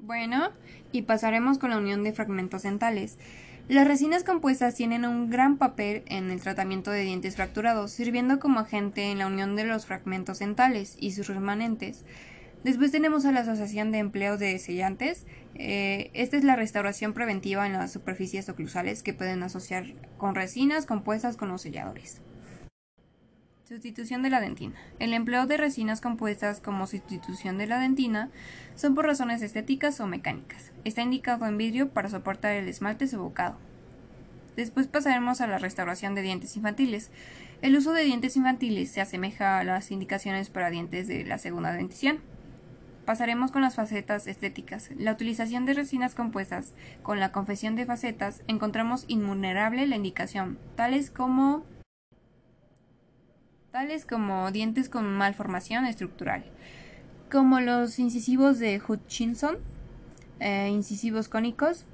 Bueno, y pasaremos con la unión de fragmentos dentales. Las resinas compuestas tienen un gran papel en el tratamiento de dientes fracturados, sirviendo como agente en la unión de los fragmentos dentales y sus remanentes. Después tenemos a la Asociación de Empleo de Sellantes. Eh, esta es la restauración preventiva en las superficies oclusales que pueden asociar con resinas compuestas con los selladores. Sustitución de la dentina. El empleo de resinas compuestas como sustitución de la dentina son por razones estéticas o mecánicas. Está indicado en vidrio para soportar el esmalte sofocado. Después pasaremos a la restauración de dientes infantiles. El uso de dientes infantiles se asemeja a las indicaciones para dientes de la segunda dentición. Pasaremos con las facetas estéticas. La utilización de resinas compuestas con la confesión de facetas encontramos invulnerable la indicación, tales como tales como dientes con malformación estructural, como los incisivos de Hutchinson, eh, incisivos cónicos,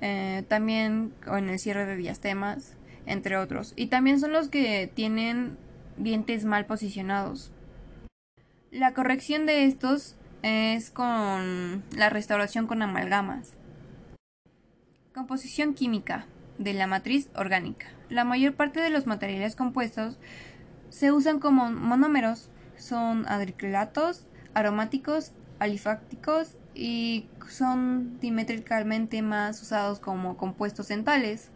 eh, también con el cierre de diastemas, entre otros. Y también son los que tienen dientes mal posicionados. La corrección de estos es con la restauración con amalgamas. Composición química de la matriz orgánica. La mayor parte de los materiales compuestos se usan como monómeros, son adriclatos, aromáticos, alifácticos y son dimétricamente más usados como compuestos dentales.